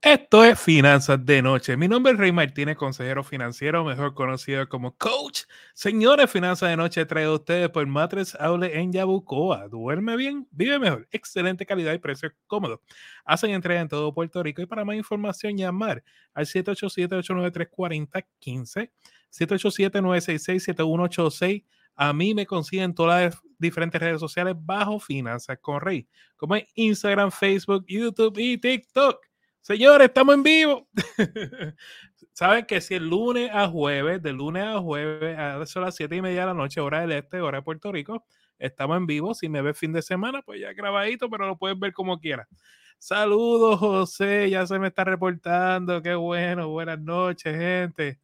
Esto es Finanzas de Noche. Mi nombre es Rey Martínez, consejero financiero, mejor conocido como Coach. Señores, Finanzas de Noche trae a ustedes por Matres Aule en Yabucoa. Duerme bien, vive mejor, excelente calidad y precio cómodo. Hacen entrega en todo Puerto Rico y para más información llamar al 787-893-4015, 787-966-7186. A mí me consiguen todas las diferentes redes sociales bajo Finanzas con Rey, como en Instagram, Facebook, YouTube y TikTok. Señores, estamos en vivo. Saben que si el lunes a jueves, de lunes a jueves, a las siete y media de la noche, hora del este, hora de Puerto Rico, estamos en vivo. Si me ves fin de semana, pues ya grabadito, pero lo puedes ver como quieras. Saludos, José, ya se me está reportando. Qué bueno, buenas noches, gente.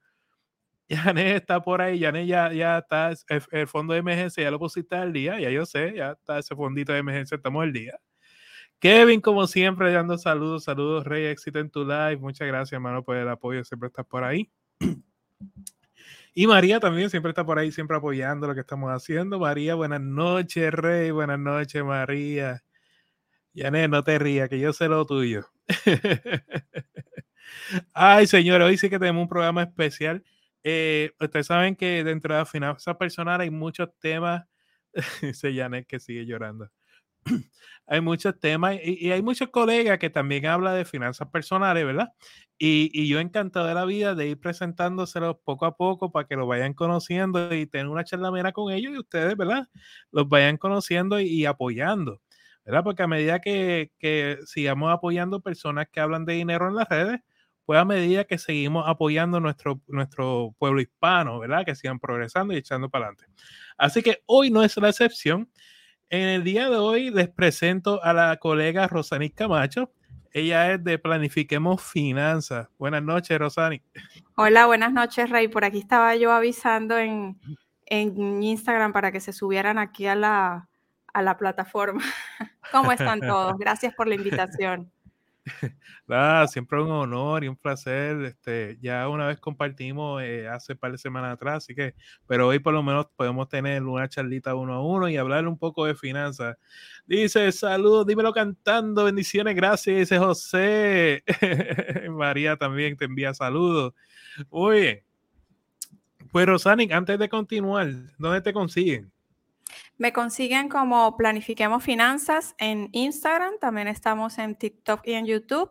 Yané está por ahí, Yané ya, ya está, el, el, fondo de emergencia ya lo pusiste al día, ya yo sé, ya está ese fondito de emergencia, estamos al día. Kevin, como siempre, dando saludos, saludos, Rey, éxito en tu live. Muchas gracias, hermano, por el apoyo, siempre estás por ahí. Y María también siempre está por ahí, siempre apoyando lo que estamos haciendo. María, buenas noches, Rey, buenas noches, María. Yané, no te rías, que yo sé lo tuyo. Ay, señores, hoy sí que tenemos un programa especial. Eh, ustedes saben que dentro de la finanzas personal hay muchos temas. Dice Janet que sigue llorando hay muchos temas y, hay muchos colegas que también hablan de finanzas personales, ¿verdad? Y, yo encantado de la vida de ir presentándoselos poco a poco para que lo vayan conociendo y tener una charlamera con ellos y ustedes, ¿verdad? Los vayan conociendo y, apoyando, ¿verdad? Porque a medida que, que, sigamos apoyando personas que hablan de dinero en las redes, pues a medida que seguimos apoyando nuestro, nuestro pueblo hispano, ¿verdad? Que sigan progresando y echando para adelante. Así que hoy no es la excepción. En el día de hoy les presento a la colega Rosani Camacho. Ella es de Planifiquemos Finanzas. Buenas noches, Rosani. Hola, buenas noches, Rey. Por aquí estaba yo avisando en, en Instagram para que se subieran aquí a la, a la plataforma. ¿Cómo están todos? Gracias por la invitación. Nada, siempre un honor y un placer. Este, ya una vez compartimos eh, hace par de semanas atrás, así que, pero hoy por lo menos podemos tener una charlita uno a uno y hablar un poco de finanzas. Dice, saludos, dímelo cantando, bendiciones, gracias, dice José. María también te envía saludos. Muy bien. Pues antes de continuar, ¿dónde te consiguen? Me consiguen como Planifiquemos Finanzas en Instagram, también estamos en TikTok y en YouTube.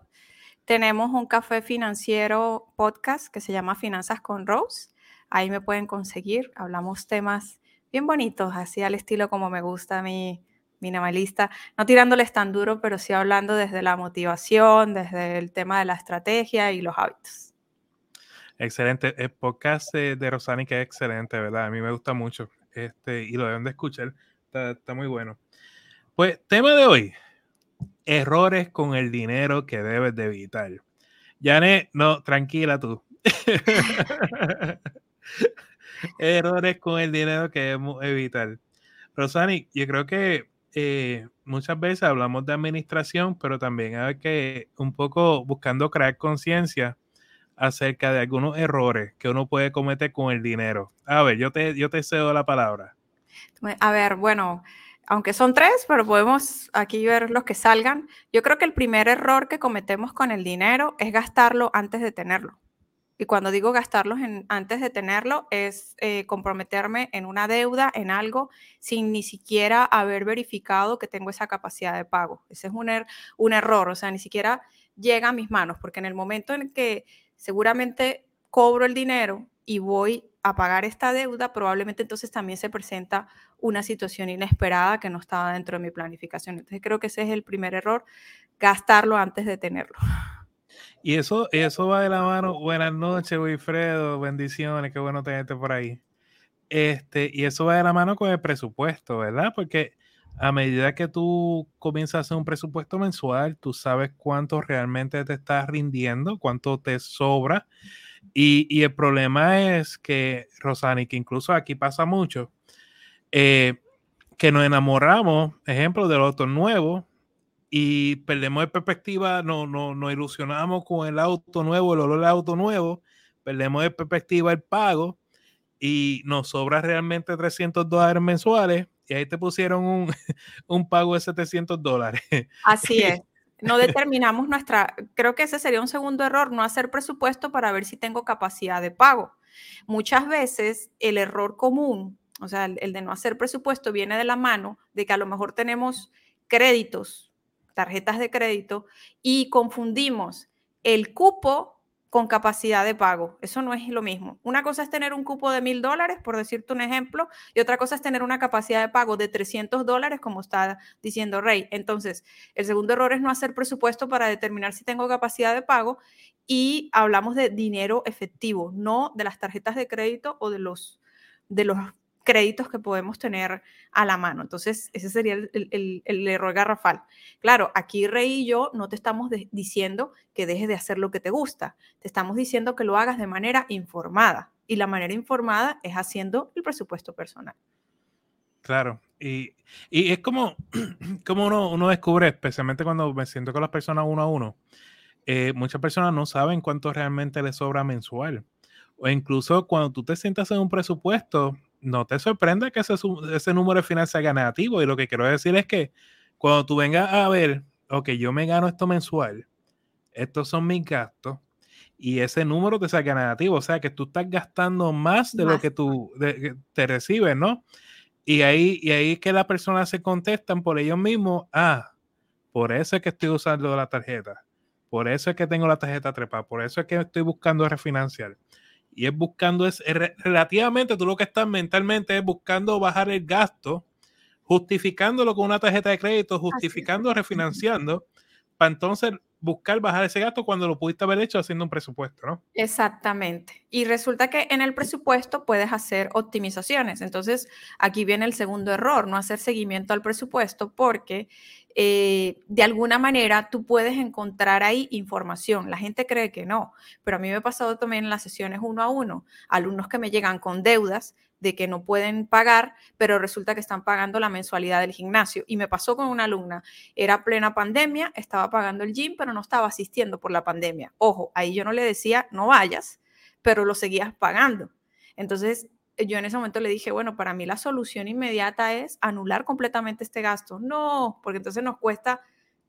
Tenemos un café financiero podcast que se llama Finanzas con Rose. Ahí me pueden conseguir. Hablamos temas bien bonitos, así al estilo como me gusta mí, minimalista. No tirándoles tan duro, pero sí hablando desde la motivación, desde el tema de la estrategia y los hábitos. Excelente. El podcast de, de Rosani que es excelente, ¿verdad? A mí me gusta mucho este, y lo deben de escuchar. Está, muy bueno. Pues, tema de hoy: errores con el dinero que debes de evitar. Yane, no, tranquila tú. errores con el dinero que debemos evitar. Rosani, yo creo que eh, muchas veces hablamos de administración, pero también hay que un poco buscando crear conciencia acerca de algunos errores que uno puede cometer con el dinero. A ver, yo te, yo te cedo la palabra. A ver, bueno, aunque son tres, pero podemos aquí ver los que salgan. Yo creo que el primer error que cometemos con el dinero es gastarlo antes de tenerlo. Y cuando digo gastarlo antes de tenerlo, es eh, comprometerme en una deuda, en algo, sin ni siquiera haber verificado que tengo esa capacidad de pago. Ese es un, er, un error, o sea, ni siquiera llega a mis manos, porque en el momento en que seguramente cobro el dinero y voy a pagar esta deuda, probablemente entonces también se presenta una situación inesperada que no estaba dentro de mi planificación. Entonces creo que ese es el primer error, gastarlo antes de tenerlo. Y eso, eso va de la mano. Buenas noches, Wilfredo. Bendiciones, qué bueno tenerte por ahí. Este, y eso va de la mano con el presupuesto, ¿verdad? Porque a medida que tú comienzas a hacer un presupuesto mensual, tú sabes cuánto realmente te estás rindiendo, cuánto te sobra. Y, el problema es que, Rosani, que incluso aquí pasa mucho, eh, que nos enamoramos, ejemplo, del auto nuevo y perdemos de perspectiva, no, no, nos ilusionamos con el auto nuevo, el olor del auto nuevo, perdemos de perspectiva el pago y nos sobra realmente 300 dólares mensuales y ahí te pusieron un, un pago de 700 dólares. Así es. No determinamos nuestra, creo que ese sería un segundo error, no hacer presupuesto para ver si tengo capacidad de pago. Muchas veces el error común, o sea, el, el de no hacer presupuesto viene de la mano de que a lo mejor tenemos créditos, tarjetas de crédito y confundimos el cupo con capacidad de pago. Eso no es lo mismo. Una cosa es tener un cupo de mil dólares, por decirte un ejemplo, y otra cosa es tener una capacidad de pago de 300 dólares, como está diciendo Rey. Entonces, el segundo error es no hacer presupuesto para determinar si tengo capacidad de pago y hablamos de dinero efectivo, no de las tarjetas de crédito o de los, de los créditos que podemos tener a la mano. Entonces, ese sería el, error garrafal. Claro, aquí Rey y yo no te estamos diciendo que dejes de hacer lo que te gusta, te estamos diciendo que lo hagas de manera informada. Y la manera informada es haciendo el presupuesto personal. Claro, y, es como, como uno, uno, descubre, especialmente cuando me siento con las personas uno a uno, eh, muchas personas no saben cuánto realmente les sobra mensual. O incluso cuando tú te sientas en un presupuesto, no te sorprende que ese, ese número final sea negativo. Y lo que quiero decir es que cuando tú vengas a ver, ok, yo me gano esto mensual, estos son mis gastos, y ese número te salga negativo. O sea, que tú estás gastando más de lo que tú te recibes, ¿no? Y ahí, y ahí que las personas se contestan por ellos mismos, ah, por eso es que estoy usando la tarjeta, por eso es que tengo la tarjeta trepa, por eso es que estoy buscando refinanciar y es buscando, es relativamente tú lo que estás mentalmente es buscando bajar el gasto, justificándolo con una tarjeta de crédito, justificando, refinanciando, para entonces buscar bajar ese gasto cuando lo pudiste haber hecho haciendo un presupuesto, ¿no? Exactamente. Y resulta que en el presupuesto puedes hacer optimizaciones. Entonces, aquí viene el segundo error, no hacer seguimiento al presupuesto porque eh, de alguna manera tú puedes encontrar ahí información. La gente cree que no, pero a mí me ha pasado también en las sesiones uno a uno, alumnos que me llegan con deudas de que no pueden pagar, pero resulta que están pagando la mensualidad del gimnasio. Y me pasó con una alumna, era plena pandemia, estaba pagando el gym, pero no estaba asistiendo por la pandemia. Ojo, ahí yo no le decía, no vayas, pero lo seguías pagando. Entonces, yo en ese momento le dije, bueno, para mí la solución inmediata es anular completamente este gasto. No, porque entonces nos cuesta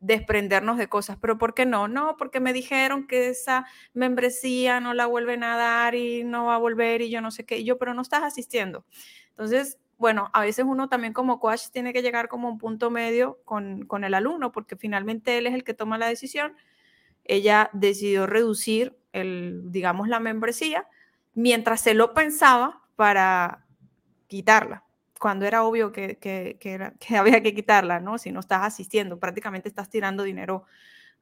desprendernos de cosas, pero ¿por qué no? No, porque me dijeron que esa membresía no la vuelven a dar y no va a volver y yo no sé qué, y yo, pero no estás asistiendo. Entonces, bueno, a veces uno también como coach tiene que llegar como un punto medio con, con el alumno, porque finalmente él es el que toma la decisión. Ella decidió reducir el, digamos, la membresía, mientras se lo pensaba, para quitarla, cuando era obvio que, que, que, había que quitarla, ¿no? Si no estás asistiendo, prácticamente estás tirando dinero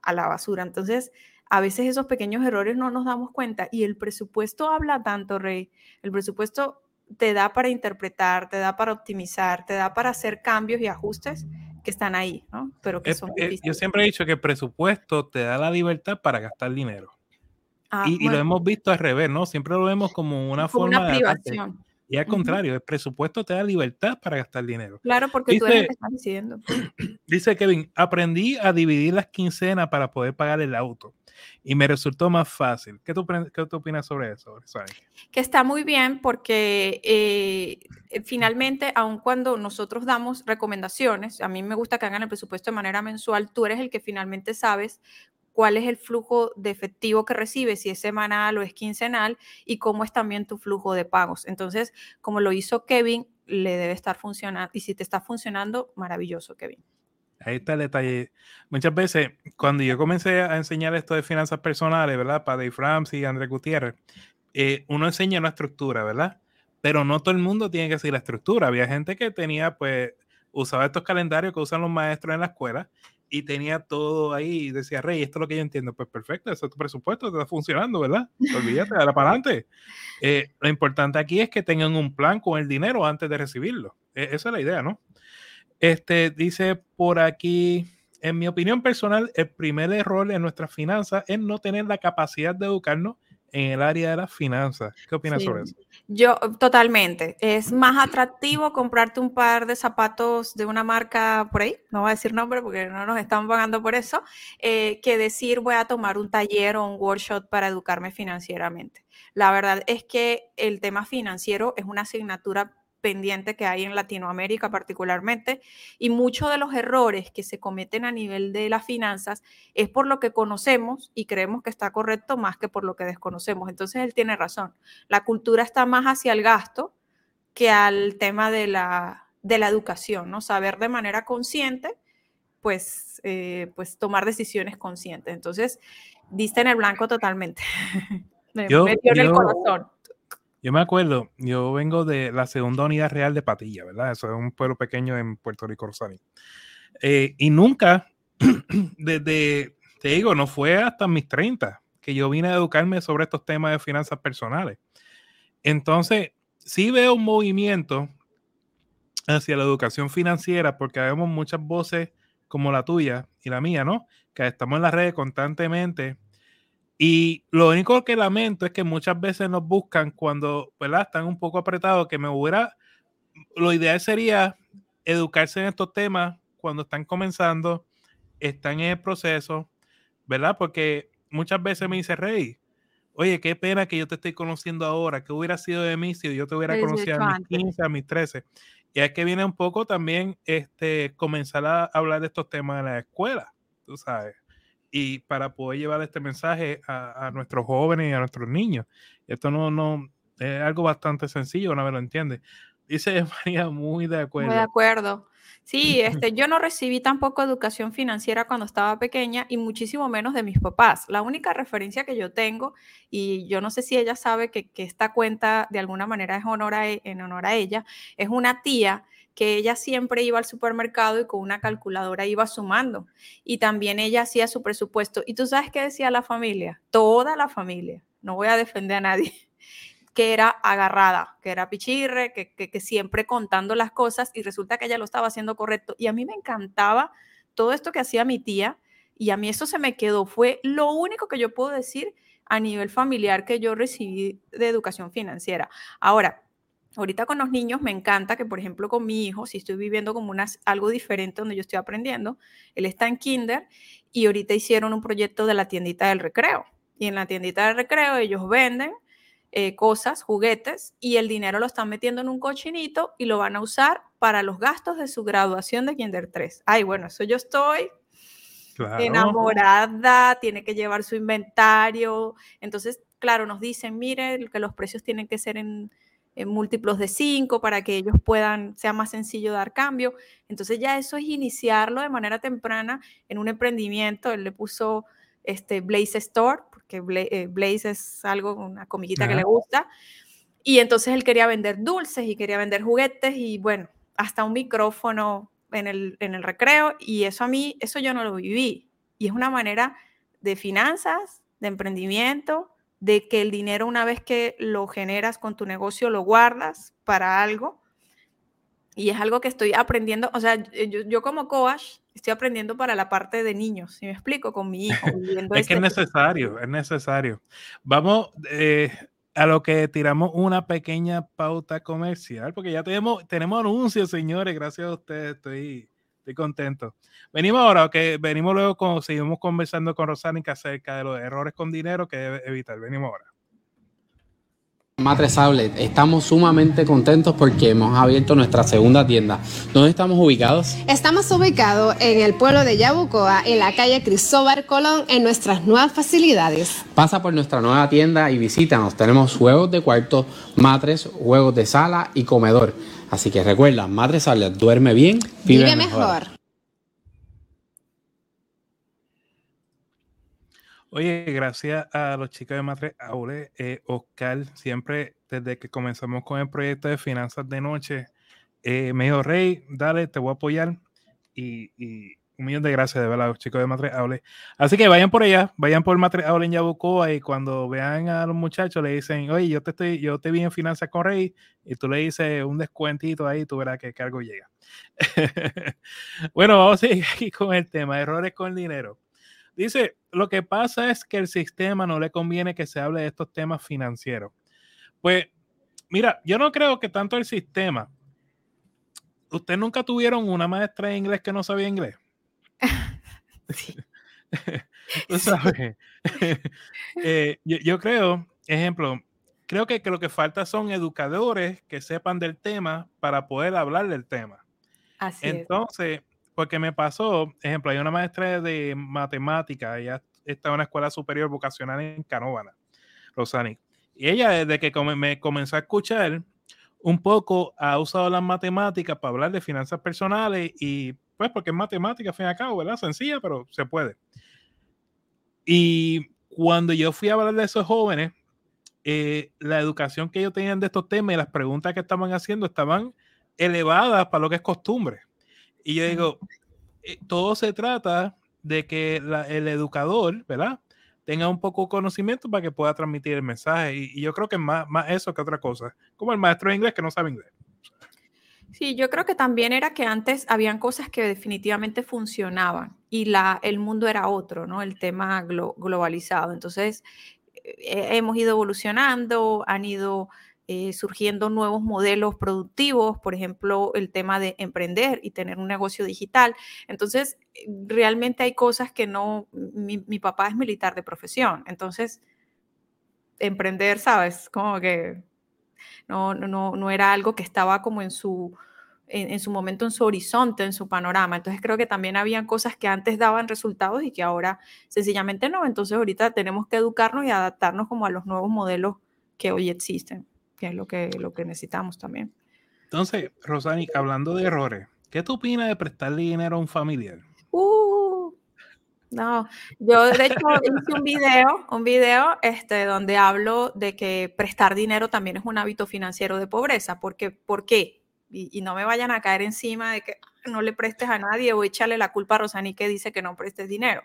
a la basura. Entonces, a veces esos pequeños errores no nos damos cuenta y el presupuesto habla tanto, Rey. El presupuesto te da para interpretar, te da para optimizar, te da para hacer cambios y ajustes que están ahí, ¿no? Pero que son Yo siempre he dicho que el presupuesto te da la libertad para gastar dinero. Ah, y, lo hemos visto al revés, ¿no? Siempre lo vemos como una forma de privación. Y al contrario, el presupuesto te da libertad para gastar dinero. Claro, porque tú eres el que estás decidiendo. Dice Kevin, aprendí a dividir las quincenas para poder pagar el auto y me resultó más fácil. ¿Qué tú, qué tú opinas sobre eso? Que está muy bien porque eh, finalmente, aun cuando nosotros damos recomendaciones, a mí me gusta que hagan el presupuesto de manera mensual, tú eres el que finalmente sabes cuál es el flujo de efectivo que recibes, si es semanal o es quincenal, y cómo es también tu flujo de pagos. Entonces, como lo hizo Kevin, le debe estar funcionando. Y si te está funcionando, maravilloso, Kevin. Ahí está el detalle. Muchas veces, cuando yo comencé a enseñar esto de finanzas personales, ¿verdad? Para Dave Ramsey y André Gutiérrez, eh, uno enseña una estructura, ¿verdad? Pero no todo el mundo tiene que seguir la estructura. Había gente que tenía, pues, usaba estos calendarios que usan los maestros en la escuela y tenía todo ahí decía, Rey, esto es lo que yo entiendo. Pues perfecto, eso es tu presupuesto, está funcionando, ¿verdad? Olvídate, dale para adelante. Eh, lo importante aquí es que tengan un plan con el dinero antes de recibirlo. E, esa es la idea, ¿no? Este dice por aquí, en mi opinión personal, el primer error en nuestras finanzas es no tener la capacidad de educarnos en el área de las finanzas. ¿Qué opinas sobre eso? Yo totalmente. Es más atractivo comprarte un par de zapatos de una marca por ahí, no voy a decir nombre porque no nos están pagando por eso, eh, que decir voy a tomar un taller o un workshop para educarme financieramente. La verdad es que el tema financiero es una asignatura pendiente que hay en Latinoamérica particularmente, y muchos de los errores que se cometen a nivel de las finanzas es por lo que conocemos y creemos que está correcto más que por lo que desconocemos. Entonces él tiene razón. La cultura está más hacia el gasto que al tema de la, de la educación, ¿no? Saber de manera consciente, pues, eh, pues tomar decisiones conscientes. Entonces, diste en el blanco totalmente. me Yo- metió en el corazón. Yo me acuerdo, yo vengo de la segunda unidad real de Patilla, ¿verdad? Eso es un pueblo pequeño en Puerto Rico, Rosario. Eh, y nunca, desde, te digo, no fue hasta mis 30 que yo vine a educarme sobre estos temas de finanzas personales. Entonces, sí veo un movimiento hacia la educación financiera porque vemos muchas voces como la tuya y la mía, ¿no? Que estamos en las redes constantemente y lo único que lamento es que muchas veces nos buscan cuando, ¿verdad? Están un poco apretados, que me hubiera, lo ideal sería educarse en estos temas cuando están comenzando, están en el proceso, ¿verdad? Porque muchas veces me dice, Rey, oye, qué pena que yo te estoy conociendo ahora, que hubiera sido de mí si yo te hubiera conocido a mis antes. 15, a mis 13. Y es que viene un poco también este, comenzar a hablar de estos temas en la escuela, tú sabes y para poder llevar este mensaje a, a nuestros jóvenes y a nuestros niños. Esto no, no es algo bastante sencillo, una vez lo entiende. Dice María, muy de acuerdo. Muy de acuerdo. Sí, este, yo no recibí tampoco educación financiera cuando estaba pequeña y muchísimo menos de mis papás. La única referencia que yo tengo, y yo no sé si ella sabe que, que esta cuenta de alguna manera es honor a e- en honor a ella, es una tía que ella siempre iba al supermercado y con una calculadora iba sumando. Y también ella hacía su presupuesto. ¿Y tú sabes qué decía la familia? Toda la familia. No voy a defender a nadie que era agarrada, que era pichirre, que, que, siempre contando las cosas y resulta que ella lo estaba haciendo correcto. Y a mí me encantaba todo esto que hacía mi tía y a mí eso se me quedó. Fue lo único que yo puedo decir a nivel familiar que yo recibí de educación financiera. Ahora, ahorita con los niños me encanta que, por ejemplo, con mi hijo, si estoy viviendo como unas, algo diferente donde yo estoy aprendiendo, él está en kinder y ahorita hicieron un proyecto de la tiendita del recreo. Y en la tiendita del recreo ellos venden eh, cosas, juguetes, y el dinero lo están metiendo en un cochinito y lo van a usar para los gastos de su graduación de Kinder 3. Ay, bueno, eso yo estoy Claro. enamorada, tiene que llevar su inventario. Entonces, claro, nos dicen, mire, que los precios tienen que ser en, en múltiplos de 5 para que ellos puedan, sea más sencillo dar cambio. Entonces ya eso es iniciarlo de manera temprana en un emprendimiento. Él le puso este Blaze Store, porque Blaze, Blaze es algo, una comidita que le gusta. Y entonces él quería vender dulces y quería vender juguetes y bueno, hasta un micrófono en el, en el recreo. Y eso a mí, eso yo no lo viví. Y es una manera de finanzas, de emprendimiento, de que el dinero una vez que lo generas con tu negocio lo guardas para algo. Y es algo que estoy aprendiendo, o sea, yo, yo como coach estoy aprendiendo para la parte de niños, si me explico, con mi hijo. es este que es necesario, es necesario. Vamos eh, a lo que tiramos una pequeña pauta comercial, porque ya tenemos, tenemos anuncios, señores, gracias a ustedes, estoy, estoy contento. Venimos ahora, que venimos luego, con, seguimos conversando con Rosánica acerca de los errores con dinero que debe evitar. Venimos ahora. Matres Outlet, estamos sumamente contentos porque hemos abierto nuestra segunda tienda. ¿Dónde estamos ubicados? Estamos ubicados en el pueblo de Yabucoa, en la calle Cristóbal Colón, en nuestras nuevas facilidades. Pasa por nuestra nueva tienda y visítanos. Tenemos juegos de cuarto, matres, juegos de sala y comedor. Así que recuerda, Matres Outlet, duerme bien, vive, vive mejor. mejor. Oye, gracias a los chicos de Matre Aule, eh, Oscar, siempre desde que comenzamos con el proyecto de finanzas de noche, eh, me dijo, Rey, dale, te voy a apoyar. Y, y un millón de gracias, de verdad, chicos de Matre Aule. Así que vayan por allá, vayan por Matre Aule en Yabucoa y cuando vean a los muchachos le dicen, oye, yo te estoy, yo te vi en finanzas con Rey y tú le dices un descuentito ahí, tú verás que cargo llega. bueno, vamos a seguir aquí con el tema, errores con dinero. Dice, lo que pasa es que el sistema no le conviene que se hable de estos temas financieros. Pues, mira, yo no creo que tanto el sistema. ¿Ustedes nunca tuvieron una maestra de inglés que no sabía inglés? Sí. Tú sabes. eh, yo, yo creo, ejemplo, creo que, que lo que falta son educadores que sepan del tema para poder hablar del tema. Así es. Entonces, porque me pasó, ejemplo, hay una maestra de matemática, ella está en una escuela superior vocacional en Canóvana, Rosani. Y ella, desde que come- me comenzó a escuchar, un poco ha usado las matemáticas para hablar de finanzas personales y pues porque es matemática, al fin y al cabo, ¿verdad? Sencilla, pero se puede. Y cuando yo fui a hablar de esos jóvenes, eh, la educación que ellos tenían de estos temas y las preguntas que estaban haciendo estaban elevadas para lo que es costumbre. Y yo digo, eh, todo se trata de que la- el educador, ¿verdad? Tenga un poco de conocimiento para que pueda transmitir el mensaje. Y, y yo creo que es más, más eso que otra cosa. Como el maestro de inglés que no sabe inglés. Sí, yo creo que también era que antes habían cosas que definitivamente funcionaban y la, el mundo era otro, ¿no? El tema glo- globalizado. Entonces, eh, hemos ido evolucionando, han ido eh, surgiendo nuevos modelos productivos, por ejemplo, el tema de emprender y tener un negocio digital. Entonces, realmente hay cosas que no, mi, mi papá es militar de profesión, entonces, emprender, ¿sabes? Como que no, no, no, era algo que estaba como en su, en, en su momento, en su horizonte, en su panorama. Entonces creo que también habían cosas que antes daban resultados y que ahora sencillamente no. Entonces ahorita tenemos que educarnos y adaptarnos como a los nuevos modelos que hoy existen, que es lo que, lo que necesitamos también. Entonces, Rosani, hablando de errores, ¿qué tú opinas de prestarle dinero a un familiar? Uh, no, yo de hecho hice un video, un video este, donde hablo de que prestar dinero también es un hábito financiero de pobreza. Porque, ¿Por qué? Y, no me vayan a caer encima de que "Ah, no le prestes a nadie o échale la culpa a Rosani que dice que no prestes dinero.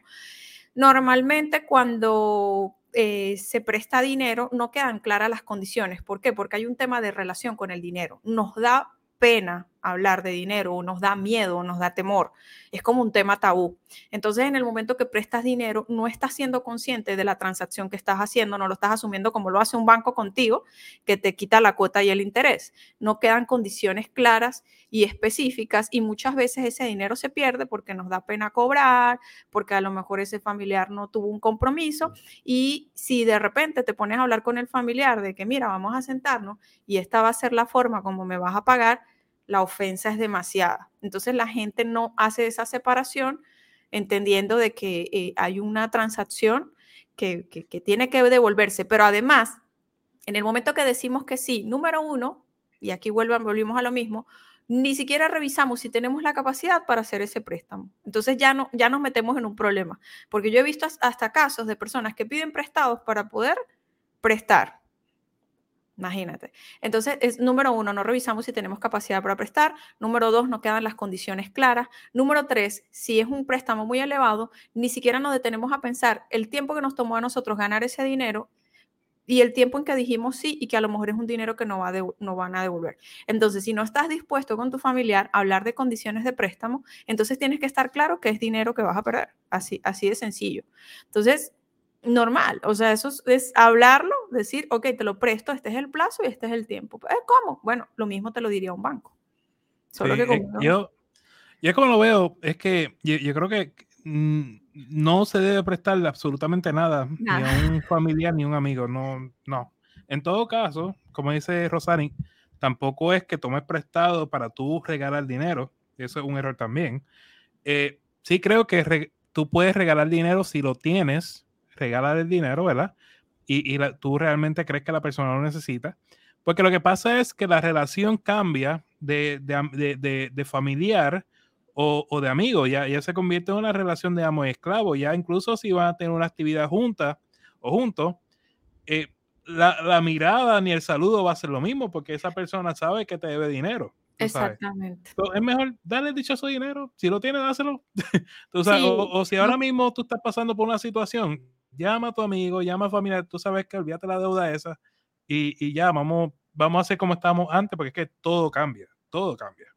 Normalmente cuando eh, se presta dinero no quedan claras las condiciones. ¿Por qué? Porque hay un tema de relación con el dinero. Nos da pena hablar de dinero nos da miedo nos da temor. Es como un tema tabú. Entonces, en el momento que prestas dinero, no estás siendo consciente de la transacción que estás haciendo, no lo estás asumiendo como lo hace un banco contigo, que te quita la cuota y el interés. No quedan condiciones claras y específicas y muchas veces ese dinero se pierde porque nos da pena cobrar, porque a lo mejor ese familiar no tuvo un compromiso y si de repente te pones a hablar con el familiar de que, mira, vamos a sentarnos y esta va a ser la forma como me vas a pagar, la ofensa es demasiada. Entonces la gente no hace esa separación entendiendo de que eh, hay una transacción que, que, tiene que devolverse. Pero además, en el momento que decimos que sí, número uno, y aquí vuelvan, volvimos a lo mismo, ni siquiera revisamos si tenemos la capacidad para hacer ese préstamo. Entonces ya, no, ya nos metemos en un problema, porque yo he visto hasta casos de personas que piden prestados para poder prestar. Imagínate. Entonces, es, número uno, no revisamos si tenemos capacidad para prestar. Número dos, no quedan las condiciones claras. Número tres, si es un préstamo muy elevado, ni siquiera nos detenemos a pensar el tiempo que nos tomó a nosotros ganar ese dinero y el tiempo en que dijimos sí y que a lo mejor es un dinero que no, va no van a devolver. Entonces, si no estás dispuesto con tu familiar a hablar de condiciones de préstamo, entonces tienes que estar claro que es dinero que vas a perder. Así, así de sencillo. Entonces, normal. O sea, eso es, es, hablarlo, decir, ok, te lo presto, este es el plazo y este es el tiempo. ¿Eh, ¿Cómo? Bueno, lo mismo te lo diría un banco. Solo sí, que como, ¿no? yo, yo como lo veo, es que yo, yo creo que mmm, no se debe prestarle absolutamente nada, nada, ni a un familiar ni a un amigo. No, no. En todo caso, como dice Rosani, tampoco es que tomes prestado para tú regalar dinero. Eso es un error también. Eh, sí creo que re, tú puedes regalar dinero si lo tienes, regalar el dinero, ¿verdad? Y, y la, tú realmente crees que la persona lo necesita. Porque lo que pasa es que la relación cambia de, de, de, de familiar o, o, de amigo, ya, ya se convierte en una relación de amo y esclavo. Ya incluso si van a tener una actividad junta o juntos, eh, la, la, mirada ni el saludo va a ser lo mismo porque esa persona sabe que te debe dinero. Exactamente. Entonces, es mejor darle dichoso dinero. Si lo tienes, dáselo. sabes, sí. o, o, si ahora mismo tú estás pasando por una situación, llama a tu amigo, llama a familiar, tú sabes que olvídate la deuda esa y, y ya, vamos, vamos a hacer como estábamos antes, porque es que todo cambia, todo cambia.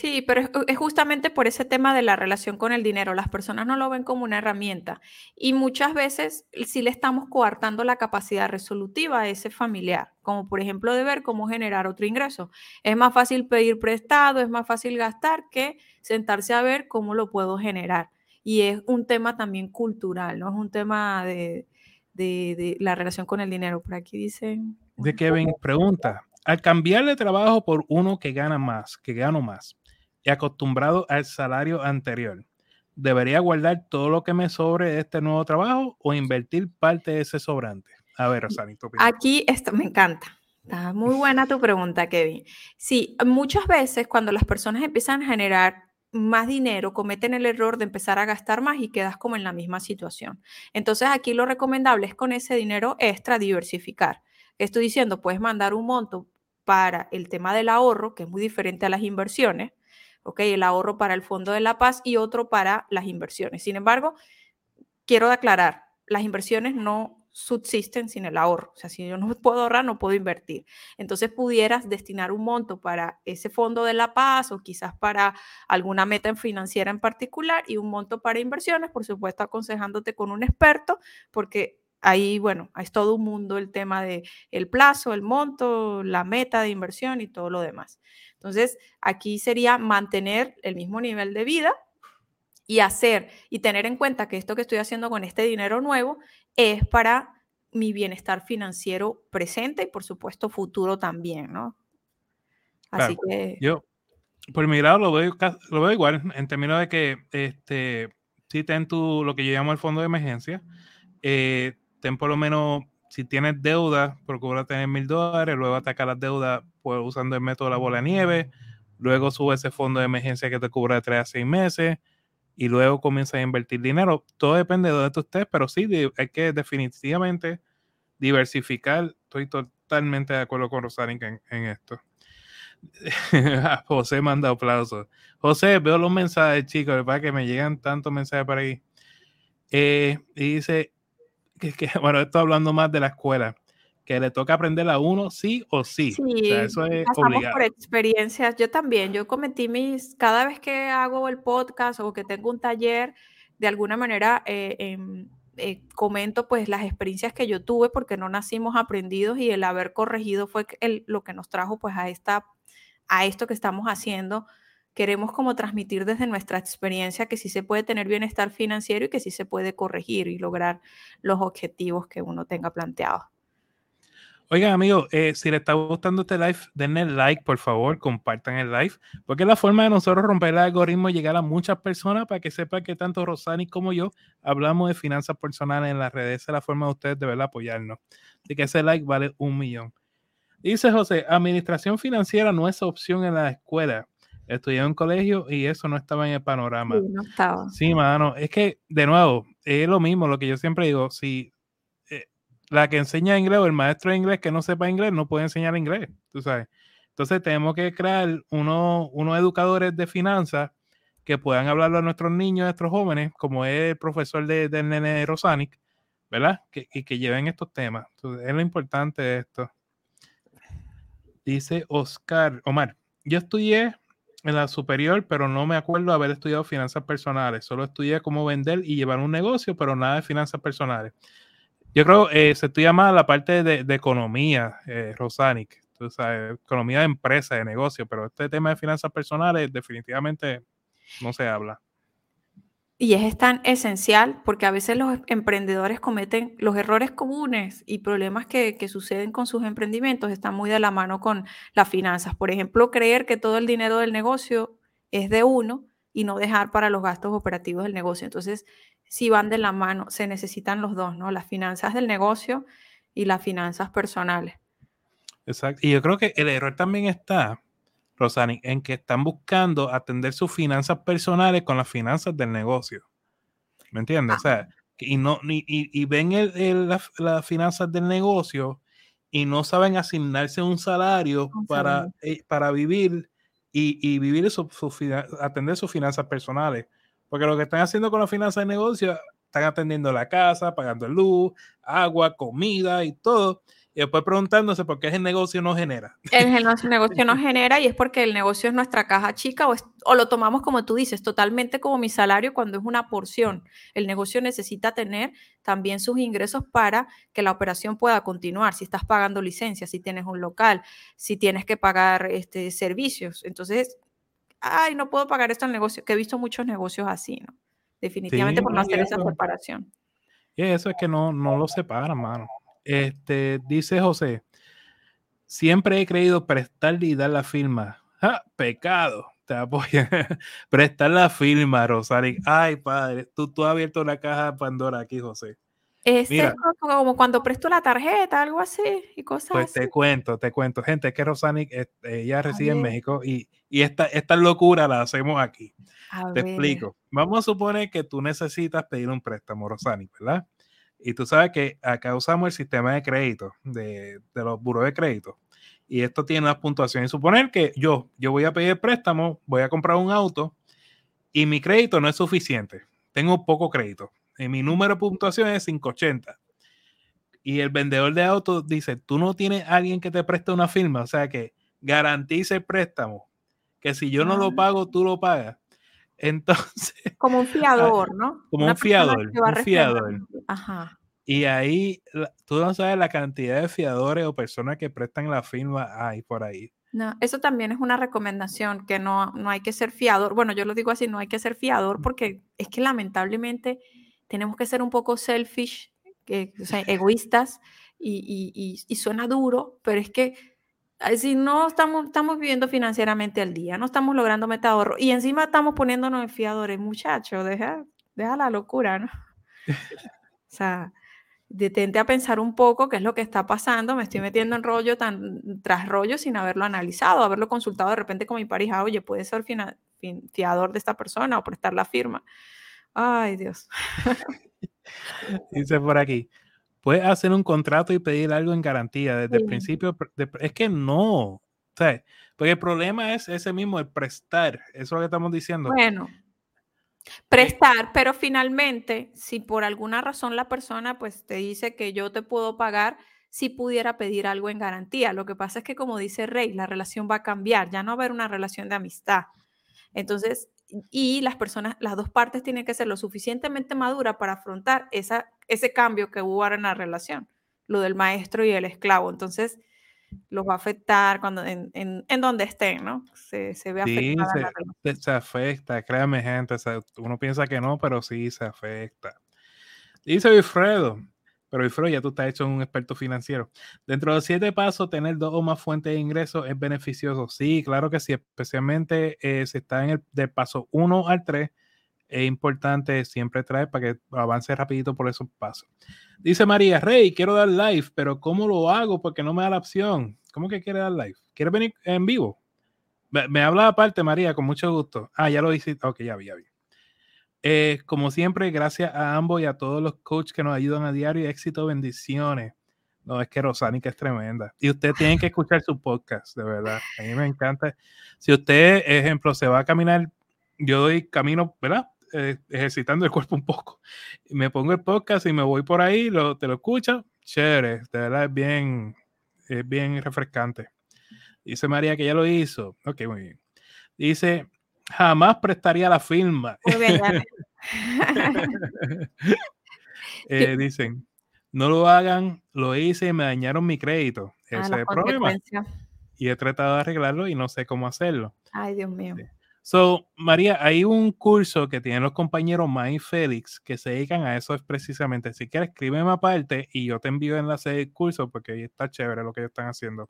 Sí, pero es, justamente por ese tema de la relación con el dinero. Las personas no lo ven como una herramienta y muchas veces sí le estamos coartando la capacidad resolutiva a ese familiar, como por ejemplo de ver cómo generar otro ingreso. Es más fácil pedir prestado, es más fácil gastar que sentarse a ver cómo lo puedo generar. Y es un tema también cultural, ¿no? Es un tema de, de, de la relación con el dinero. Por aquí dicen, De Kevin pregunta, al cambiar de trabajo por uno que gana más, que gano más, y acostumbrado al salario anterior, ¿debería guardar todo lo que me sobre de este nuevo trabajo o invertir parte de ese sobrante? A ver, Rosani, tu opinión. Aquí esto me encanta. Está muy buena tu pregunta, Kevin. Sí, muchas veces cuando las personas empiezan a generar más dinero, cometen el error de empezar a gastar más y quedas como en la misma situación. Entonces aquí lo recomendable es con ese dinero extra diversificar. Estoy diciendo, puedes mandar un monto para el tema del ahorro, que es muy diferente a las inversiones, ¿ok? El ahorro para el Fondo de la Paz y otro para las inversiones. Sin embargo, quiero aclarar, las inversiones no subsisten sin el ahorro. O sea, si yo no puedo ahorrar, no puedo invertir. Entonces pudieras destinar un monto para ese fondo de la paz o quizás para alguna meta financiera en particular y un monto para inversiones, por supuesto, aconsejándote con un experto, porque ahí, bueno, es todo un mundo el tema de el plazo, el monto, la meta de inversión y todo lo demás. Entonces, aquí sería mantener el mismo nivel de vida y hacer y tener en cuenta que esto que estoy haciendo con este dinero nuevo es para mi bienestar financiero presente y por supuesto futuro también, ¿no? Así que... Yo, por mi lado, lo veo, lo veo igual, en términos de que este, si ten tu, lo que yo llamo el fondo de emergencia, eh, ten por lo menos, si tienes deuda, procura tener mil dólares, luego atacar las deudas pues, usando el método de la bola de nieve, luego sube ese fondo de emergencia que te cubra de 3 a 6 meses, y luego comienza a invertir dinero. Todo depende de dónde estés, pero sí, hay que definitivamente diversificar. Estoy totalmente de acuerdo con Rosario en, esto. José manda aplausos. José, veo los mensajes, chicos, para que me llegan tantos mensajes por ahí. Eh, y dice que, bueno, esto hablando más de la escuela que le toca aprender a uno sí o sí. Sí, eso es obligado. por experiencias. Yo también, yo cometí mis, cada vez que hago el podcast o que tengo un taller, de alguna manera eh, em, eh, comento pues las experiencias que yo tuve porque no nacimos aprendidos y el haber corregido fue el, lo que nos trajo pues a, esta, a esto que estamos haciendo. Queremos como transmitir desde nuestra experiencia que sí se puede tener bienestar financiero y que sí se puede corregir y lograr los objetivos que uno tenga planteados. Oigan, amigos, eh, si les está gustando este live, denle like, por favor, compartan el live, porque es la forma de nosotros romper el algoritmo y llegar a muchas personas para que sepan que tanto Rosani como yo hablamos de finanzas personales en las redes. Esa es la forma de ustedes de verdad apoyarnos. Así que ese like vale un millón. Dice José, administración financiera no es opción en la escuela. Estudié en colegio y eso no estaba en el panorama. Sí, no estaba. Sí, mano. Es que, de nuevo, es lo mismo, lo que yo siempre digo. Si la que enseña inglés o el maestro de inglés que no sepa inglés no puede enseñar inglés, tú sabes. Entonces tenemos que crear unos educadores de finanzas que puedan hablarlo a nuestros niños, a nuestros jóvenes, como es el profesor de, del nene Rosanic, ¿verdad? Que, y que lleven estos temas. Entonces, es lo importante de esto. Dice Oscar, Omar, yo estudié en la superior, pero no me acuerdo haber estudiado finanzas personales. Solo estudié cómo vender y llevar un negocio, pero nada de finanzas personales. Yo creo eh, se estudia más la parte de, economía, eh, Rosanic, economía de empresa, de negocio, pero este tema de finanzas personales definitivamente no se habla. Y es tan esencial porque a veces los emprendedores cometen los errores comunes y problemas que, que, suceden con sus emprendimientos están muy de la mano con las finanzas. Por ejemplo, creer que todo el dinero del negocio es de uno y no dejar para los gastos operativos del negocio. Entonces, si van de la mano, se necesitan los dos, ¿no? Las finanzas del negocio y las finanzas personales. Exacto. Y yo creo que el error también está, Rosani, en que están buscando atender sus finanzas personales con las finanzas del negocio. ¿Me entiendes? O sea, y, no, y, ven las, finanzas del negocio y no saben asignarse un salario para, eh, para vivir y, vivir su, atender sus finanzas personales. Porque lo que están haciendo con las finanzas de negocio, están atendiendo la casa, pagando luz, agua, comida y todo. Y después preguntándose por qué el negocio no genera. El negocio no genera y es porque el negocio es nuestra caja chica o, o, lo tomamos como tú dices, totalmente como mi salario cuando es una porción. El negocio necesita tener también sus ingresos para que la operación pueda continuar. Si estás pagando licencias, si tienes un local, si tienes que pagar este, servicios. Entonces, ay, no puedo pagar esto al negocio, que he visto muchos negocios así, ¿no? Definitivamente por no hacer esa separación. Y eso es que no, no lo separan, mano. Este, dice José, Siempre he creído prestarle y dar la firma. ¡Ja! Pecado. Te apoya. prestar la firma, Rosari. Ay, padre, tú, tú has abierto una caja de Pandora aquí, José. Mira. es co- como cuando presto la tarjeta, algo así, y cosas Pues así. te cuento, te cuento. Gente, es que Rosani, eh, ella reside en. México y, y esta, esta locura la hacemos aquí. A Te ver. explico. Vamos a suponer que tú necesitas pedir un préstamo, Rosani, ¿verdad? Y tú sabes que acá usamos el sistema de crédito de, de los buros de crédito. Y esto tiene unas puntuaciones. Suponer que yo, yo voy a pedir préstamo, voy a comprar un auto y mi crédito no es suficiente. Tengo poco crédito. Y mi número de puntuación es 580. Y el vendedor de autos dice, tú no tienes alguien que te preste una firma, o sea que garantice el préstamo, que si yo no lo pago, tú lo pagas. Entonces, Como un fiador, ¿no? Ah, como Una un fiador, un fiador. Ajá. y ahí tú no sabes la cantidad de fiadores o personas que prestan la firma hay por ahí. No, eso también es una recomendación, que no, no hay que ser fiador. Bueno, yo lo digo así, no hay que ser fiador porque es que lamentablemente tenemos que ser un poco selfish, que, o sea, egoístas, y, y- y- y suena duro, pero es que si no estamos, estamos viviendo financieramente al día, no estamos logrando meta de ahorro, y encima estamos poniéndonos en fiadores, muchachos, deja, deja la locura, ¿no? O sea, detente a pensar un poco qué es lo que está pasando, me estoy metiendo en rollo tan tras rollo sin haberlo analizado, haberlo consultado de repente con mi pareja, oye, puede ser fina- fin- fiador de esta persona o prestar la firma. Ay, Dios. Dice por aquí, puedes hacer un contrato y pedir algo en garantía desde el principio. pr- de- es que no, ¿sabes? Porque el problema es ese mismo, el prestar. Eso es lo que estamos diciendo. Bueno, prestar, pero finalmente, si por alguna razón la persona pues te dice que yo te puedo pagar, si pudiera pedir algo en garantía. Lo que pasa es que como dice Rey, la relación va a cambiar, ya no va a haber una relación de amistad. Entonces, y las personas, las dos partes tienen que ser lo suficientemente maduras para afrontar esa, ese cambio que hubo ahora en la relación, lo del maestro y el esclavo. Entonces, los va a afectar cuando en, en, en donde estén, ¿no? Se, se ve Sí, afectada se, afecta, créame gente, se- uno piensa que no, pero sí se afecta. Dice Wilfredo, pero Wilfredo ya tú estás hecho un experto financiero. Dentro de los siete pasos, tener dos o más fuentes de ingresos es beneficioso. Sí, claro que sí, especialmente eh, si está en el del paso 1 al 3, es importante siempre traer para que avance rapidito por esos pasos. Dice María, Rey, quiero dar live, pero ¿cómo lo hago? Porque no me da la opción. ¿Cómo que quiere dar live? ¿Quieres venir en vivo? Me, me habla aparte, María, con mucho gusto. Ah, ya lo hice. Ok, ya vi, ya vi. Eh, como siempre, gracias a ambos y a todos los coaches que nos ayudan a diario. Éxito, bendiciones. No, es que Rosani que es tremenda. Y usted tiene que escuchar su podcast, de verdad. A mí me encanta. Si usted, ejemplo, se va a caminar, yo doy camino, ¿verdad? Eh, ejercitando el cuerpo un poco. Me pongo el podcast y me voy por ahí, lo, te lo escucho. Chévere, de verdad es bien, es bien refrescante. Dice María que ya lo hizo. Ok, muy bien. Dice, jamás prestaría la firma. Muy bien, Eh, dicen, no lo hagan, lo hice y me dañaron mi crédito. Ah, Ese es el problema. Y he tratado de arreglarlo y no sé cómo hacerlo. Ay, Dios mío. Sí. So, María, hay un curso que tienen los compañeros Mai y Félix que se dedican a eso es precisamente. Si quieres, escríbeme aparte y yo te envío el enlace del curso porque ahí está chévere lo que ellos están haciendo.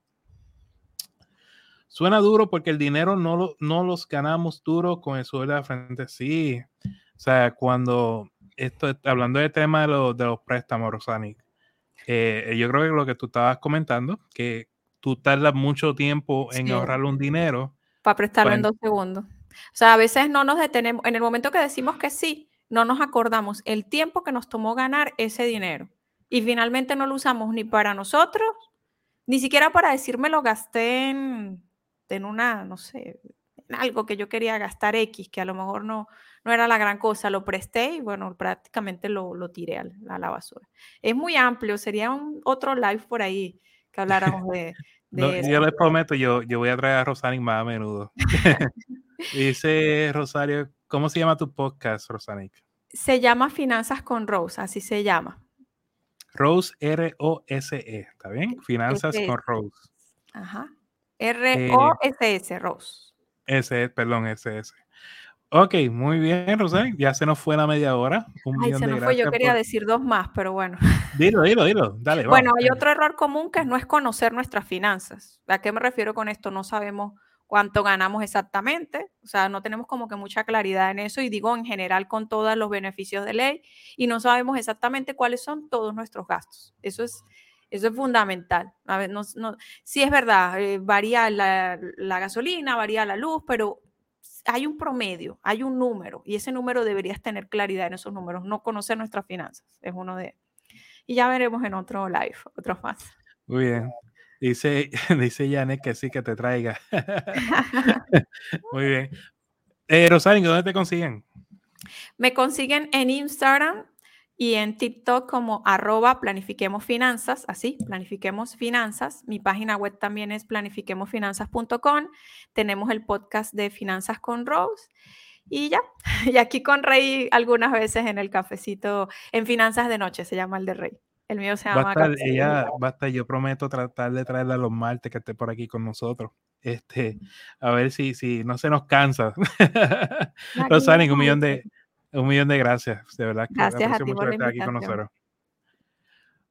Suena duro porque el dinero no, lo, no los ganamos duro con el sudor de la frente. Sí. O sea, cuando esto, hablando del tema de, los- de los préstamos, Rosani, eh, yo creo que lo que tú estabas comentando, que tú tardas mucho tiempo en Sí. ahorrar un dinero. Para prestarlo en dos segundos. O sea, a veces no nos detenemos. En el momento que decimos que sí, no nos acordamos el tiempo que nos tomó ganar ese dinero. Y finalmente no lo usamos ni para nosotros, ni siquiera para decirme lo gasté en, en una, no sé, en algo que yo quería gastar X, que a lo mejor no, no era la gran cosa. Lo presté y bueno, prácticamente lo, lo tiré al- a la basura. Es muy amplio, sería un otro live por ahí que habláramos de, de No, eso. yo les prometo, yo, yo voy a traer a Rosani más a menudo. Dice Rosario, ¿cómo se llama tu podcast, Rosanic? Se llama Finanzas con Rose, así se llama. Rose R-O-S-E, E, ¿está bien? Finanzas Ese con. Rose. Ajá. Eh, R-O-S-S, Rose. Es, perdón, es. Ok, muy bien, Rosel. Ya se nos fue la media hora. Un Ay, se nos fue. Yo quería por- decir dos más, pero bueno. Dilo, dilo, dilo. Dale, vamos. Bueno, hay otro error común que no es conocer nuestras finanzas. ¿A qué me refiero con esto? No sabemos cuánto ganamos exactamente, o sea, no tenemos como que mucha claridad en eso y digo en general con todos los beneficios de ley y no sabemos exactamente cuáles son todos nuestros gastos. Eso es, eso es fundamental. A ver, no, no, sí es verdad, eh, varía la, la gasolina, varía la luz, pero hay un promedio, hay un número y ese número deberías tener claridad en esos números, no conocer nuestras finanzas, es uno de... Y ya veremos en otro live, otros más. Muy bien. Dice, dice Janet que sí, que te traiga. Muy bien. Eh, Rosario, ¿dónde te consiguen? Me consiguen en Instagram y en TikTok como arroba planifiquemos finanzas, así, planifiquemos finanzas. Mi página web también es planifiquemosfinanzas.com. Tenemos el podcast de Finanzas con Rose. Y ya, y aquí con Rey algunas veces en el cafecito, en Finanzas de Noche, se llama el de Rey. El mío se llama de ella, Noche. va a estar, yo prometo tratar de traerla los martes que esté por aquí con nosotros. Este, a ver si, si no se nos cansa. Rosario, un millón de, un millón de gracias. De verdad que Gracias a ti mucho por estar aquí con nosotros.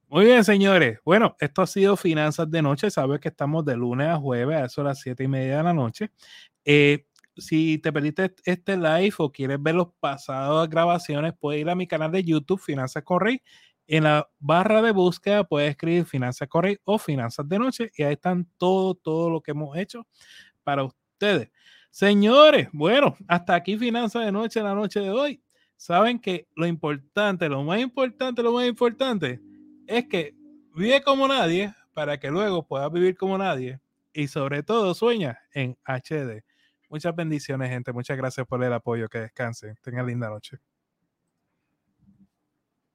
Muy bien, señores. Bueno, esto ha sido Finanzas de Noche. Sabes que estamos de lunes a jueves a eso a las siete y media de la noche. Eh, si te perdiste este live o quieres ver los pasados grabaciones, puedes ir a mi canal de YouTube, Finanzas con Rey. En la barra de búsqueda puedes escribir Finanzas con Rey o Finanzas de Noche y ahí están todo, todo lo que hemos hecho para ustedes. Señores, bueno, hasta aquí Finanzas de Noche la noche de hoy. Saben que lo importante, lo más importante, lo más importante es que vive como nadie para que luego puedas vivir como nadie y sobre todo sueña en HD. Muchas bendiciones, gente. Muchas gracias por el apoyo. Que descansen. Tengan linda noche.